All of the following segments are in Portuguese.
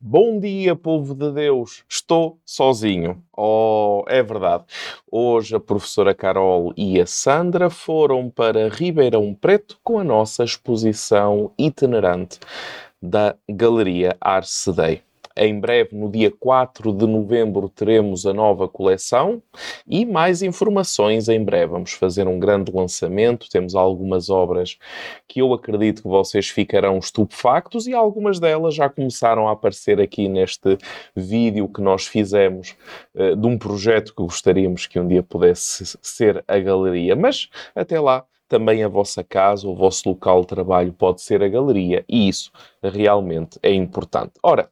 Bom dia, povo de Deus. Estou sozinho. Oh, é verdade. Hoje a professora Carol e a Sandra foram para Ribeirão Preto com a nossa exposição itinerante da Galeria Arcedei. Em breve, no dia 4 de novembro, teremos a nova coleção e mais informações em breve. Vamos fazer um grande lançamento. Temos algumas obras que eu acredito que vocês ficarão estupefactos e algumas delas já começaram a aparecer aqui neste vídeo que nós fizemos uh, de um projeto que gostaríamos que um dia pudesse ser a galeria. Mas até lá também a vossa casa, o vosso local de trabalho pode ser a galeria e isso realmente é importante. Ora,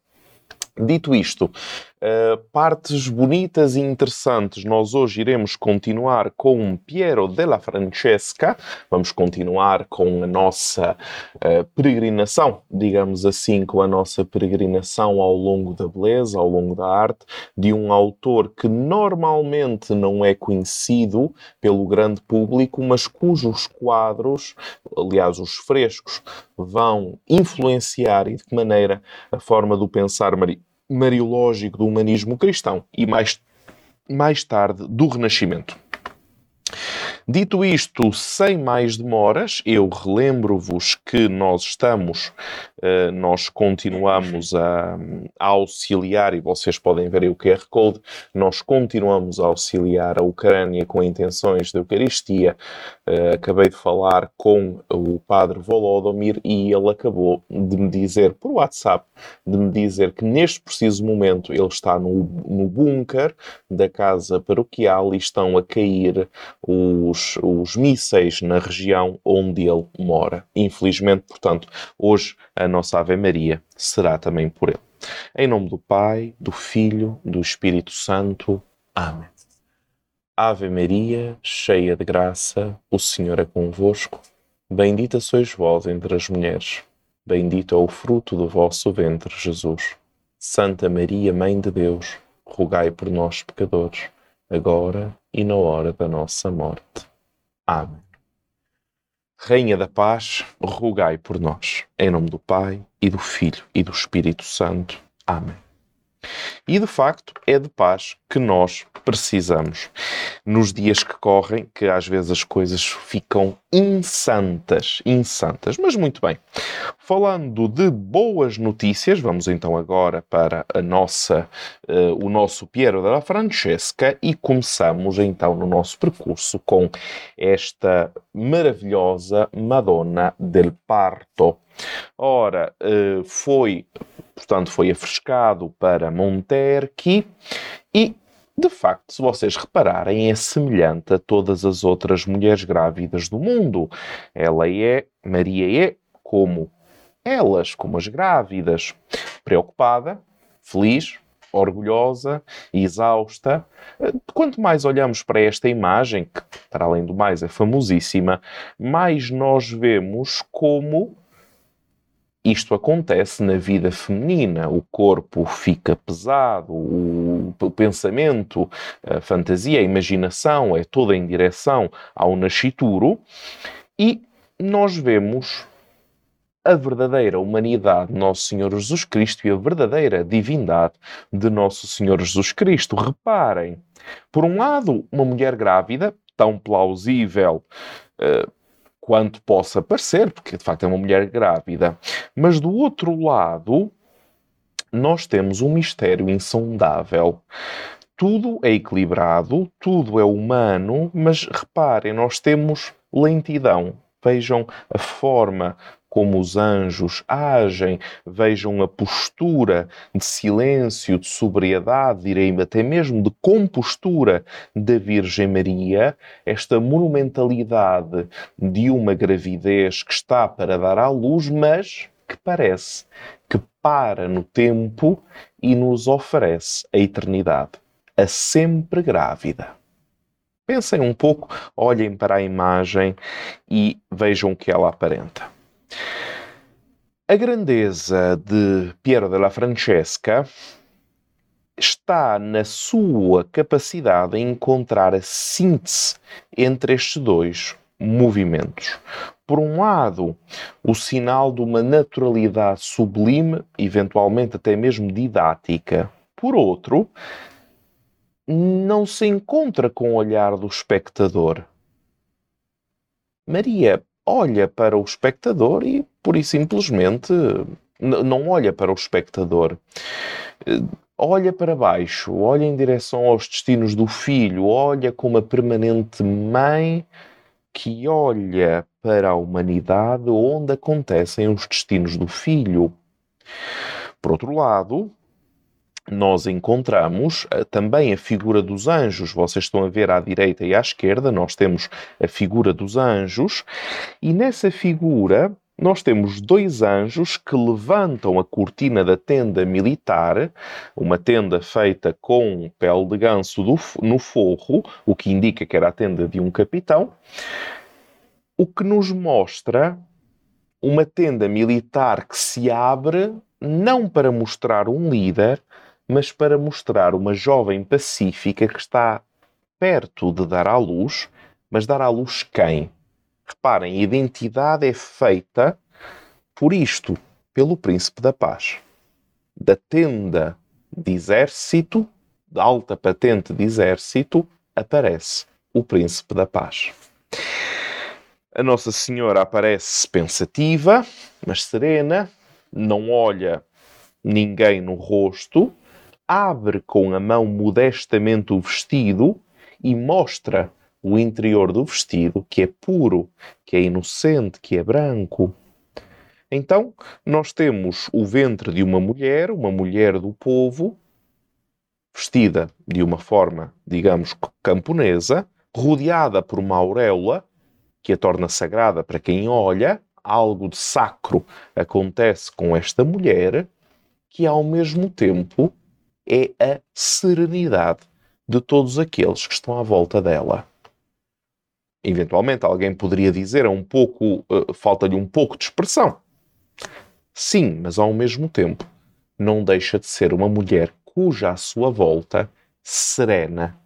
Dito isto, uh, partes bonitas e interessantes, nós hoje iremos continuar com Piero della Francesca, vamos continuar com a nossa uh, peregrinação, digamos assim, com a nossa peregrinação ao longo da beleza, ao longo da arte, de um autor que normalmente não é conhecido pelo grande público, mas cujos quadros, aliás, os frescos, vão influenciar e de que maneira a forma do pensar mariológico do humanismo cristão e mais, mais tarde do Renascimento. Dito isto, sem mais demoras, eu relembro-vos que nós estamos, uh, nós continuamos a, a, auxiliar, e vocês podem ver aí o QR Code, nós continuamos a auxiliar a Ucrânia com intenções de Eucaristia. Uh, acabei de falar com o padre Volodymyr e ele acabou de me dizer, por WhatsApp, de me dizer que neste preciso momento ele está no, no bunker da casa paroquial e estão a cair os os, os mísseis na região onde ele mora. Infelizmente, portanto, hoje a nossa Ave Maria será também por ele. Em nome do Pai, do Filho, do Espírito Santo. Amém. Ave Maria, cheia de graça, o Senhor é convosco. Bendita sois vós entre as mulheres. Bendito é o fruto do vosso ventre, Jesus. Santa Maria, Mãe de Deus, rogai por nós, pecadores, agora e na hora da nossa morte. Amém. Rainha da Paz, rogai por nós. Em nome do Pai, e do Filho, e do Espírito Santo. Amém. E de facto é de paz que nós precisamos. Nos dias que correm, que às vezes as coisas ficam insantas, insantas. Mas muito bem. Falando de boas notícias, vamos então agora para a nossa, uh, o nosso Piero della Francesca e começamos então no nosso percurso com esta maravilhosa Madonna del Parto. Ora, uh, foi portanto foi afrescado para Monterqui e de facto, se vocês repararem, é semelhante a todas as outras mulheres grávidas do mundo. Ela é, Maria é como elas, como as grávidas, preocupada, feliz, orgulhosa, exausta. Quanto mais olhamos para esta imagem, que para além do mais é famosíssima, mais nós vemos como isto acontece na vida feminina. O corpo fica pesado, o, pensamento, a fantasia, a imaginação é toda em direção ao nascituro e nós vemos a verdadeira humanidade de Nosso Senhor Jesus Cristo e a verdadeira divindade de Nosso Senhor Jesus Cristo. Reparem, por um lado, uma mulher grávida, tão plausível uh, quanto possa parecer, porque de facto é uma mulher grávida. Mas do outro lado, nós temos um mistério insondável. Tudo é equilibrado, tudo é humano, mas reparem, nós temos lentidão. Vejam a forma como os anjos agem, vejam a postura de silêncio, de sobriedade, direi até mesmo de compostura da Virgem Maria, esta monumentalidade de uma gravidez que está para dar à luz, mas que parece que para no tempo e nos oferece a eternidade, a sempre grávida. Pensem um pouco, olhem para a imagem e vejam o que ela aparenta. A grandeza de Piero della Francesca está na sua capacidade em encontrar a síntese entre estes dois movimentos. por um lado, o sinal de uma naturalidade sublime, eventualmente até mesmo didática. Por outro, não se encontra com o olhar do espectador. Maria olha para o espectador e, pura e simplesmente, não olha para o espectador. Olha para baixo, olha em direção aos destinos do filho, olha como a permanente mãe que olha para a humanidade onde acontecem os destinos do filho. Por outro lado, nós encontramos uh, também a figura dos anjos. Vocês estão a ver à direita e à esquerda, nós temos a figura dos anjos, e nessa figura nós temos dois anjos que levantam a cortina da tenda militar, uma tenda feita com pele de ganso do, no forro, o que indica que era a tenda de um capitão, o que nos mostra uma tenda militar que se abre não para mostrar um líder, mas para mostrar uma jovem pacífica que está perto de dar à luz, mas dar à luz quem? Reparem, a identidade é feita por isto, pelo príncipe da paz. Da tenda de exército, da alta patente de exército, aparece o príncipe da paz. A Nossa Senhora aparece pensativa, mas serena, não olha ninguém no rosto, abre com a mão modestamente o vestido e mostra o interior do vestido, que é puro, que é inocente, que é branco. Então, nós temos o ventre de uma mulher, uma mulher do povo, vestida de uma forma, digamos, camponesa, rodeada por uma auréola, que a torna sagrada para quem olha, algo de sacro acontece com esta mulher, que ao mesmo tempo é a serenidade de todos aqueles que estão à volta dela. Eventualmente alguém poderia dizer é um pouco uh, falta-lhe um pouco de expressão. Sim, mas ao mesmo tempo não deixa de ser uma mulher cuja à sua volta, serena,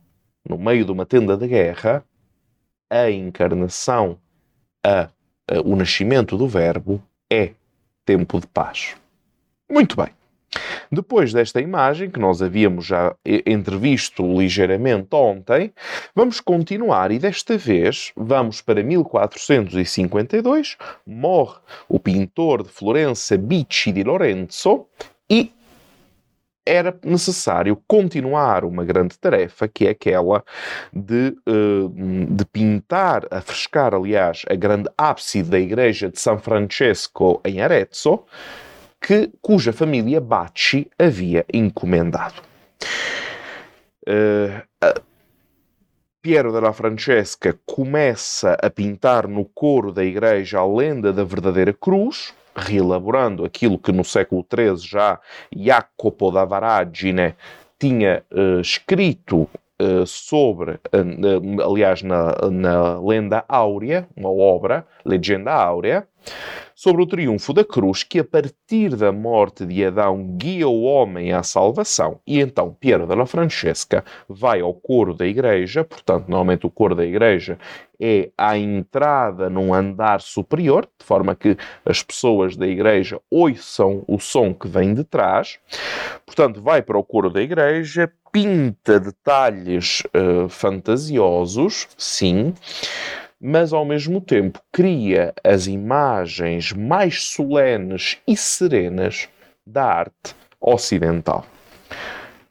no meio de uma tenda de guerra, a encarnação, a, a, o nascimento do Verbo é tempo de paz. Muito bem. Depois desta imagem, que nós havíamos já entrevisto ligeiramente ontem, vamos continuar e desta vez vamos para 1452. Morre o pintor de Florença Bicci di Lorenzo e era necessário continuar uma grande tarefa, que é aquela de, uh, de pintar, afrescar, aliás, a grande ábside da igreja de São Francesco em Arezzo, que, cuja família Bacci havia encomendado. Uh, Piero della Francesca começa a pintar no coro da igreja a lenda da verdadeira cruz, reelaborando aquilo que no século XIII já Jacopo da Varagine tinha uh, escrito uh, sobre, uh, aliás, na, na Lenda Áurea, uma obra, Legenda Áurea, sobre o triunfo da cruz que, a partir da morte de Adão, guia o homem à salvação. E então Piero della Francesca vai ao coro da igreja, portanto, normalmente o coro da igreja é à entrada num andar superior, de forma que as pessoas da igreja ouçam o som que vem de trás. Portanto, vai para o coro da igreja, pinta detalhes uh, fantasiosos, sim, mas ao mesmo tempo cria as imagens mais solenes e serenas da arte ocidental.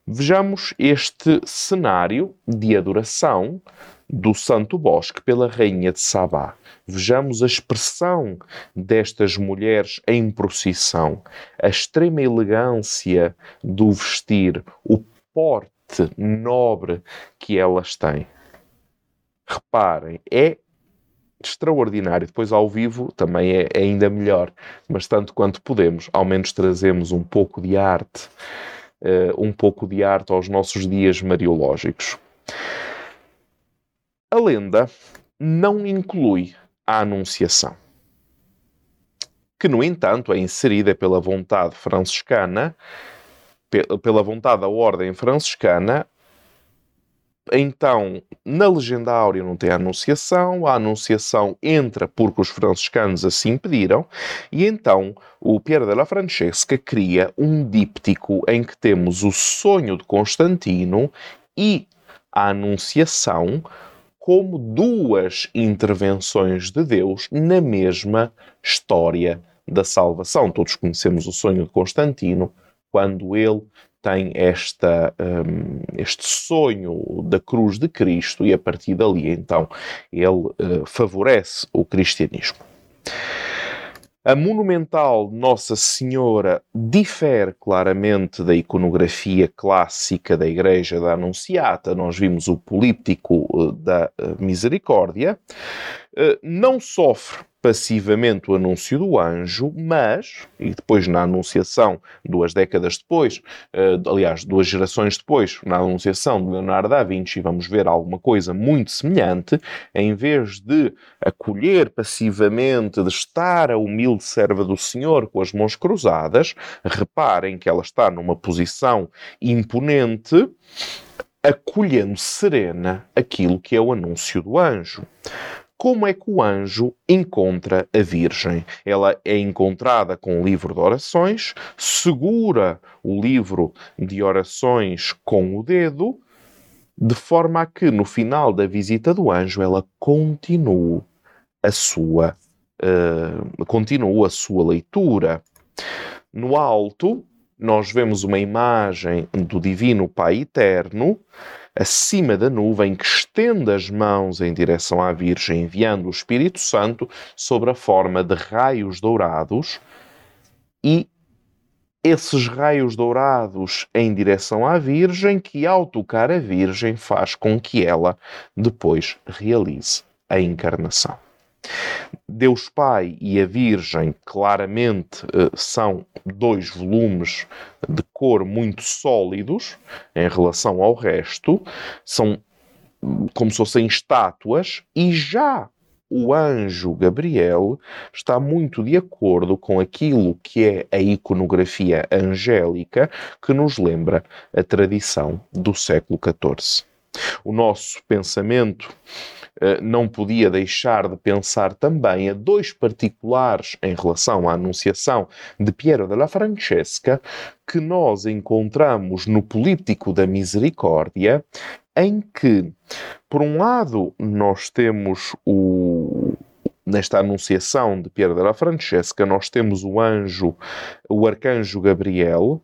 Vejamos este cenário de adoração do Santo Bosque pela Rainha de Sabá. Vejamos a expressão destas mulheres em procissão, a extrema elegância do vestir, o porte nobre que elas têm. Reparem, é extraordinário. Depois, ao vivo, também é, é, ainda melhor. Mas, tanto quanto podemos, ao menos trazemos um pouco de arte, uh, um pouco de arte aos nossos dias mariológicos. A lenda não inclui a Anunciação, que, no entanto, é inserida pela vontade franciscana, pela vontade da Ordem Franciscana, então, na legenda áurea não tem a anunciação, a anunciação entra porque os franciscanos assim pediram, e então o Piero della Francesca cria um díptico em que temos o sonho de Constantino e a anunciação como duas intervenções de Deus na mesma história da salvação. Todos conhecemos o sonho de Constantino, quando ele tem esta, um, este sonho da cruz de Cristo e a partir dali então ele uh, favorece o cristianismo. A monumental Nossa Senhora difere claramente da iconografia clássica da Igreja da Anunciata. Nós vimos o políptico uh, da uh, Misericórdia. Não sofre passivamente o anúncio do anjo, mas, e depois na anunciação, duas décadas depois, uh, aliás, duas gerações depois, na anunciação de Leonardo da Vinci, vamos ver alguma coisa muito semelhante, em vez de acolher passivamente, de estar a humilde serva do Senhor com as mãos cruzadas, reparem que ela está numa posição imponente, acolhendo serena aquilo que é o anúncio do anjo como é que o anjo encontra a Virgem? Ela é encontrada com o livro de orações, segura o livro de orações com o dedo, de forma a que no final da visita do anjo ela continue a sua, uh, continue a sua leitura. No alto, nós vemos uma imagem do Divino Pai Eterno acima da nuvem que estende as mãos em direção à Virgem, enviando o Espírito Santo sobre a forma de raios dourados e esses raios dourados em direção à Virgem, que ao tocar a Virgem faz com que ela depois realize a encarnação. Deus Pai e a Virgem claramente eh, são dois volumes de cor muito sólidos em relação ao resto, são como se fossem estátuas, e já o anjo Gabriel está muito de acordo com aquilo que é a iconografia angélica que nos lembra a tradição do século XIV. O nosso pensamento eh, não podia deixar de pensar também a dois particulares em relação à Anunciação de Piero della Francesca, que nós encontramos no Políptico da Misericórdia, em que, por um lado, nós temos o, nesta anunciação de Piero della Francesca, nós temos o anjo, o arcanjo Gabriel,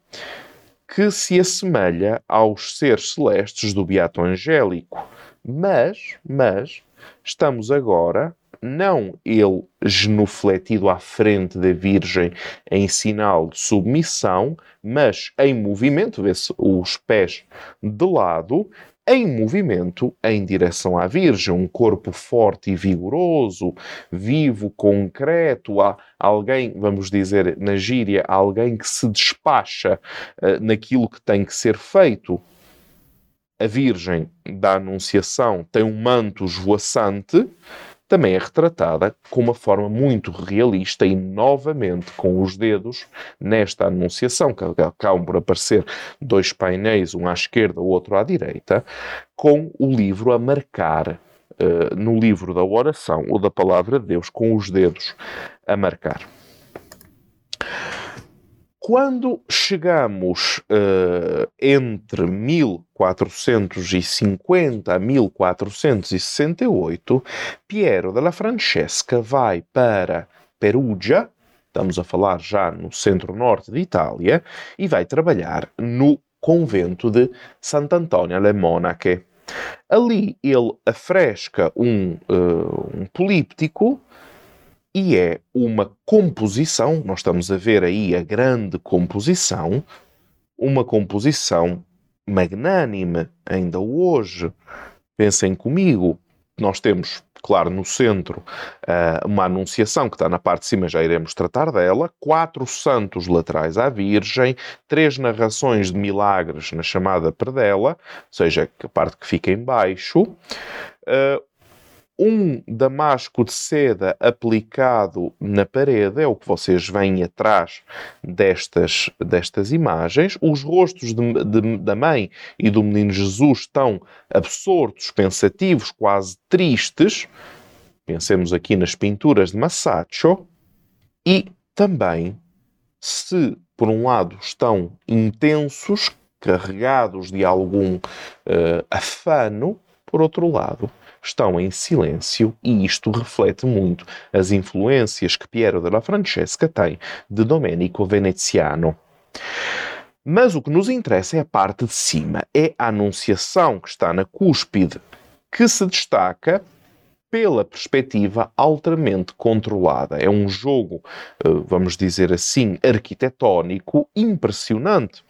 que se assemelha aos seres celestes do Beato Angélico. Mas, mas, estamos agora, não ele genufletido à frente da Virgem em sinal de submissão, mas em movimento, vê-se os pés de lado, em movimento em direção à Virgem, um corpo forte e vigoroso, vivo, concreto, há alguém, vamos dizer na gíria, alguém que se despacha uh, naquilo que tem que ser feito. A Virgem da Anunciação tem um manto esvoaçante, também é retratada com uma forma muito realista e novamente com os dedos nesta anunciação, que acabam por aparecer dois painéis, um à esquerda, o outro à direita, com o livro a marcar uh, no livro da oração ou da palavra de Deus, com os dedos a marcar. Quando chegamos uh, entre 1450 a 1468, Piero della Francesca vai para Perugia, estamos a falar já no centro-norte de Itália, e vai trabalhar no convento de Sant'Antonio alle Monache. Ali ele afresca um, uh, um políptico e é uma composição, nós estamos a ver aí a grande composição, uma composição magnânime, ainda hoje. Pensem comigo, nós temos, claro, no centro uh, uma anunciação que está na parte de cima, já iremos tratar dela, quatro santos laterais à Virgem, três narrações de milagres na chamada predela, ou seja, a parte que fica em baixo, uh, um damasco de seda aplicado na parede, é o que vocês veem atrás destas, destas imagens. Os rostos de, de, da mãe e do menino Jesus estão absortos, pensativos, quase tristes. Pensemos aqui nas pinturas de Masaccio. E também, se por um lado estão intensos, carregados de algum uh, afano, por outro lado, estão em silêncio e isto reflete muito as influências que Piero della Francesca tem de Domenico Veneziano. Mas o que nos interessa é a parte de cima, é a Anunciação que está na cúspide, que se destaca pela perspectiva altamente controlada. É um jogo, eh, vamos dizer assim, arquitetónico impressionante.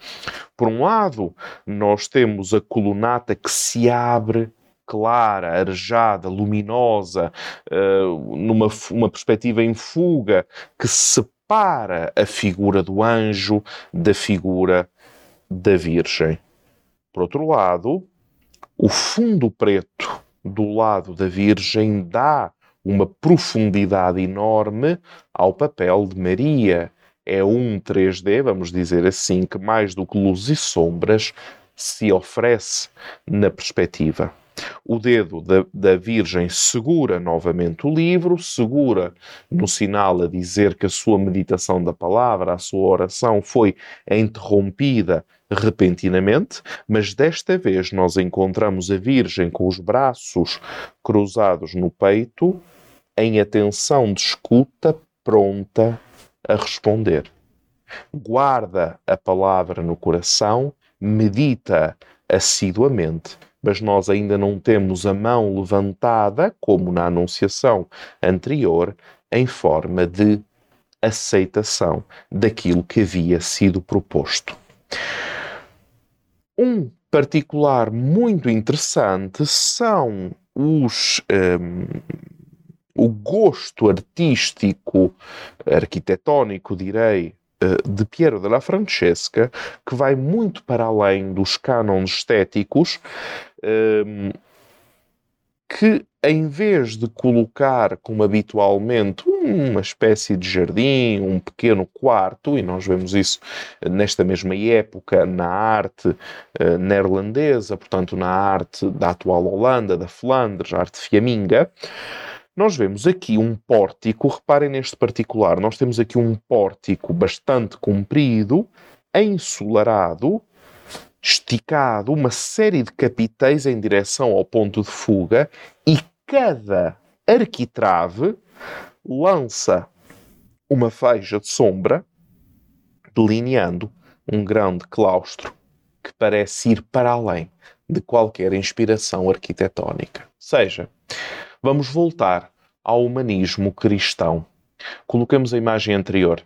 Por um lado, nós temos a colunata que se abre clara, arejada, luminosa, uh, numa uma perspectiva em fuga, que separa a figura do anjo da figura da Virgem. Por outro lado, o fundo preto do lado da Virgem dá uma profundidade enorme ao papel de Maria. É um 3D, vamos dizer assim, que mais do que luzes e sombras se oferece na perspectiva. O dedo da, da, Virgem segura novamente o livro, segura no sinal a dizer que a sua meditação da palavra, a sua oração foi interrompida repentinamente, mas desta vez nós encontramos a Virgem com os braços cruzados no peito, em atenção de escuta, pronta a responder. Guarda a palavra no coração, medita assiduamente mas nós ainda não temos a mão levantada, como na anunciação anterior, em forma de aceitação daquilo que havia sido proposto. Um particular muito interessante são os. Um, o gosto artístico, arquitetónico, direi, de Piero della Francesca, que vai muito para além dos cânones estéticos, ehm, que em vez de colocar, como habitualmente, uma espécie de jardim, um pequeno quarto, e nós vemos isso nesta mesma época na arte uh, neerlandesa, portanto na arte da atual Holanda, da Flandres, a arte fiaminga, nós vemos aqui um pórtico, reparem neste particular, nós temos aqui um pórtico bastante comprido, ensolarado, esticado, uma série de capitéis em direção ao ponto de fuga e cada arquitrave lança uma faixa de sombra delineando um grande claustro que parece ir para além de qualquer inspiração arquitetónica. Seja, Vamos voltar ao humanismo cristão. Colocamos a imagem anterior.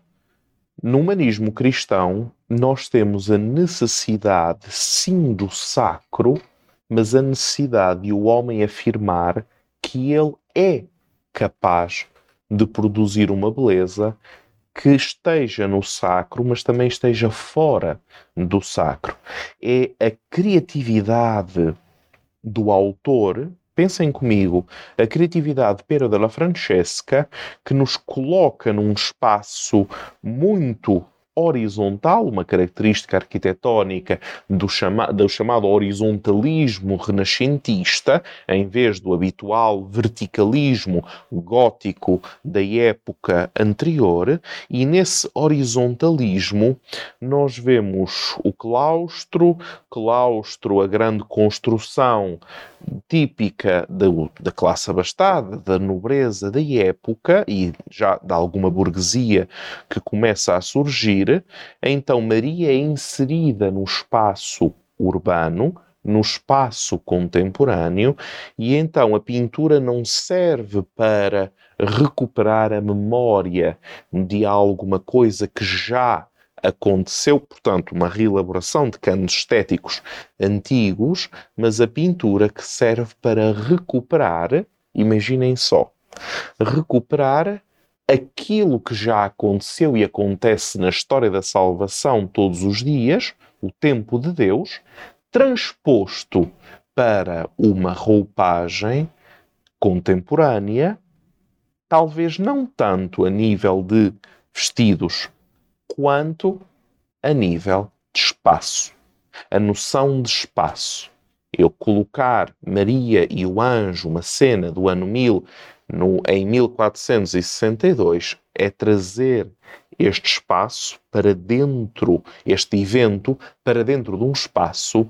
No humanismo cristão, nós temos a necessidade, sim, do sacro, mas a necessidade de o homem afirmar que ele é capaz de produzir uma beleza que esteja no sacro, mas também esteja fora do sacro. É a criatividade do autor Pensem comigo, a criatividade de Pero della Francesca, que nos coloca num espaço muito horizontal, uma característica arquitetónica do, chama do chamado horizontalismo renascentista, em vez do habitual verticalismo gótico da época anterior, e nesse horizontalismo nós vemos o claustro, claustro, a grande construção típica da, da classe abastada, da nobreza da época e já de alguma burguesia que começa a surgir, então Maria é inserida no espaço urbano, no espaço contemporâneo, e então a pintura não serve para recuperar a memória de alguma coisa que já aconteceu, portanto, uma reelaboração de canos estéticos antigos, mas a pintura que serve para recuperar, imaginem só, recuperar aquilo que já aconteceu e acontece na história da salvação todos os dias, o tempo de Deus, transposto para uma roupagem contemporânea, talvez não tanto a nível de vestidos, quanto a nível de espaço. A noção de espaço. Eu colocar Maria e o anjo, uma cena do ano 1000, no, em 1462, é trazer este espaço para dentro, este evento, para dentro de um espaço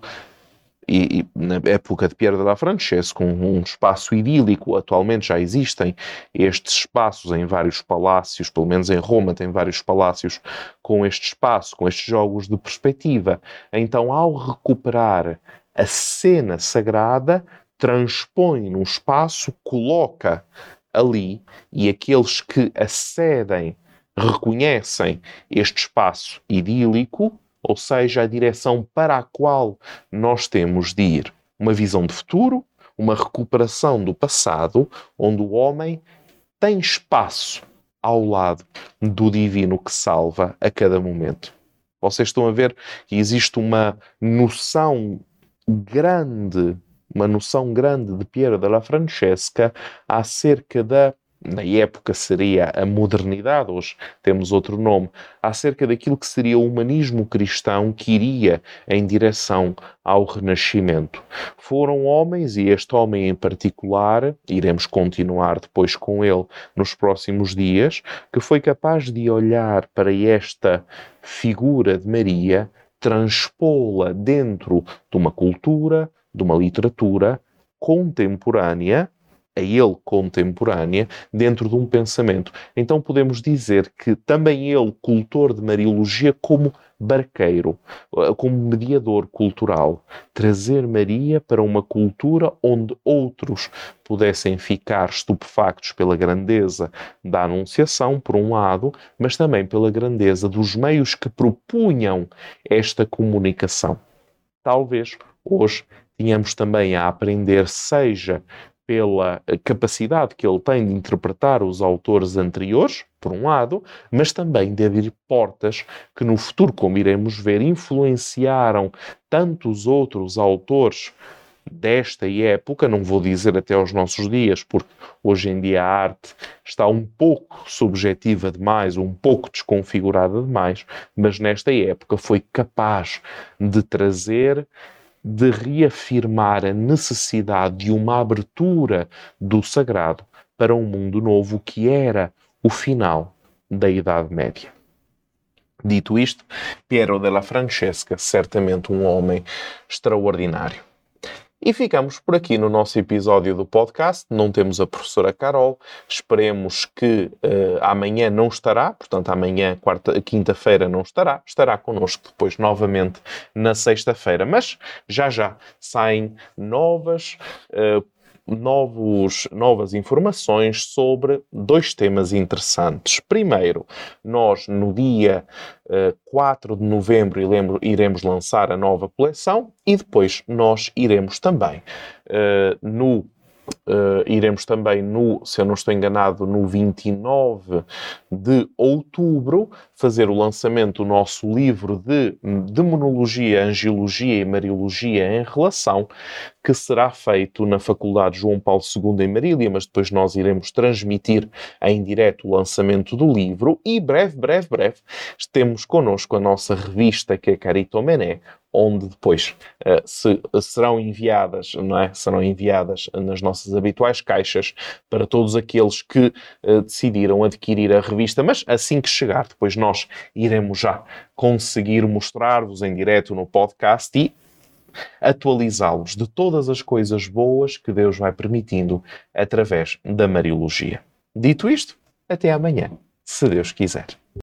e, e, na época de Pierre de la Francesca, com um espaço idílico, atualmente já existem estes espaços em vários palácios, pelo menos em Roma tem vários palácios com este espaço, com estes jogos de perspectiva. Então, ao recuperar a cena sagrada, transpõe num espaço, coloca ali, e aqueles que acedem reconhecem este espaço idílico, ou seja, a direção para a qual nós temos de ir. Uma visão de futuro, uma recuperação do passado, onde o homem tem espaço ao lado do divino que salva a cada momento. Vocês estão a ver que existe uma noção grande, uma noção grande de Piero della Francesca acerca da na época seria a modernidade, hoje temos outro nome, acerca daquilo que seria o humanismo cristão que iria em direção ao Renascimento. Foram homens, e este homem em particular, iremos continuar depois com ele nos próximos dias, que foi capaz de olhar para esta figura de Maria, transpô-la dentro de uma cultura, de uma literatura contemporânea a ele contemporânea dentro de um pensamento. Então podemos dizer que também ele, cultor de Mariologia, como barqueiro, eh, como mediador cultural, trazer Maria para uma cultura onde outros pudessem ficar estupefactos pela grandeza da Anunciação, por um lado, mas também pela grandeza dos meios que propunham esta comunicação. Talvez hoje tínhamos também a aprender, seja pela capacidade que ele tem de interpretar os autores anteriores, por um lado, mas também de abrir portas que no futuro, como iremos ver, influenciaram tantos outros autores desta época, não vou dizer até aos nossos dias, porque hoje em dia a arte está um pouco subjetiva demais, um pouco desconfigurada demais, mas nesta época foi capaz de trazer de reafirmar a necessidade de uma abertura do sagrado para um mundo novo que era o final da Idade Média. Dito isto, Piero della Francesca, certamente um homem extraordinário. E ficamos por aqui no nosso episódio do podcast. Não temos a professora Carol. Esperemos que uh, amanhã não estará, portanto, amanhã, quarta, quinta-feira, não estará. Estará connosco depois novamente na sexta-feira. Mas já já saem novas. Uh, novos, novas informações sobre dois temas interessantes. Primeiro, nós no dia uh, eh, 4 de novembro iremos lançar a nova coleção e depois nós iremos também uh, no Uh, iremos também, no, se eu não estou enganado, no 29 de outubro, fazer o lançamento do nosso livro de Demonologia, Angiologia e Mariologia em Relação, que será feito na Faculdade João Paulo II em Marília, mas depois nós iremos transmitir em direto o lançamento do livro. E breve, breve, breve, temos connosco a nossa revista que é Carito Mené, onde depois uh, se, serão enviadas, não é? Serão enviadas nas nossas habituais caixas para todos aqueles que uh, decidiram adquirir a revista, mas assim que chegar, depois nós iremos já conseguir mostrar-vos em direto no podcast e atualizá-los de todas as coisas boas que Deus vai permitindo através da Mariologia. Dito isto, até amanhã, se Deus quiser.